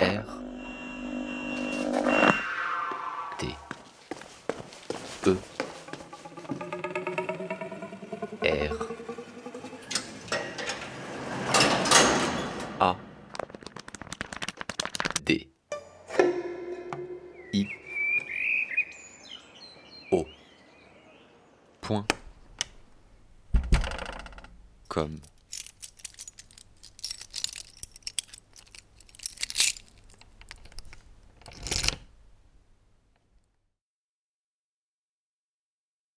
R. T. E. R. A. D. I. O. Point. Comme.